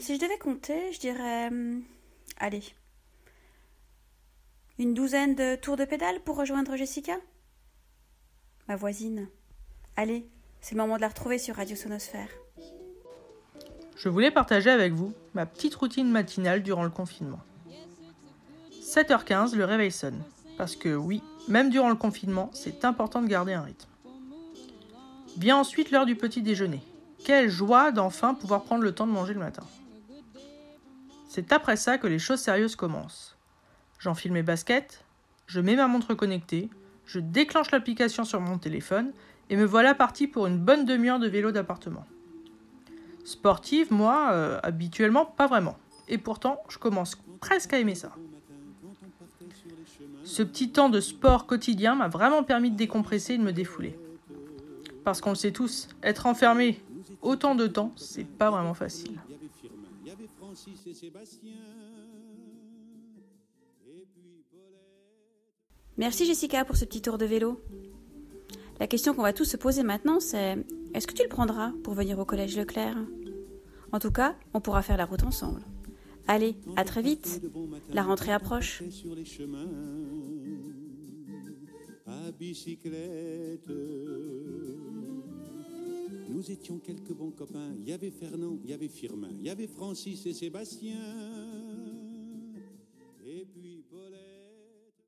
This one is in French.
si je devais compter, je dirais. hum, allez. Une douzaine de tours de pédale pour rejoindre Jessica? Ma voisine. Allez, c'est le moment de la retrouver sur Radio Sonosphère. Je voulais partager avec vous ma petite routine matinale durant le confinement. 7h15, le réveil sonne. Parce que oui, même durant le confinement, c'est important de garder un rythme. Vient ensuite l'heure du petit déjeuner. Quelle joie d'enfin pouvoir prendre le temps de manger le matin. C'est après ça que les choses sérieuses commencent. J'enfile mes baskets, je mets ma montre connectée, je déclenche l'application sur mon téléphone et me voilà parti pour une bonne demi-heure de vélo d'appartement. Sportive, moi, euh, habituellement, pas vraiment. Et pourtant, je commence presque à aimer ça. Ce petit temps de sport quotidien m'a vraiment permis de décompresser et de me défouler. Parce qu'on le sait tous, être enfermé autant de temps, c'est pas vraiment facile. Il y avait Francis et Sébastien. Et puis Paulette. Merci Jessica pour ce petit tour de vélo. La question qu'on va tous se poser maintenant, c'est est-ce que tu le prendras pour venir au collège Leclerc? En tout cas, on pourra faire la route ensemble. Allez, à très vite. La rentrée approche. sur les chemins à bicyclette. Nous étions quelques bons copains. Il y avait Fernand, il y avait Firmin, il y avait Francis et Sébastien.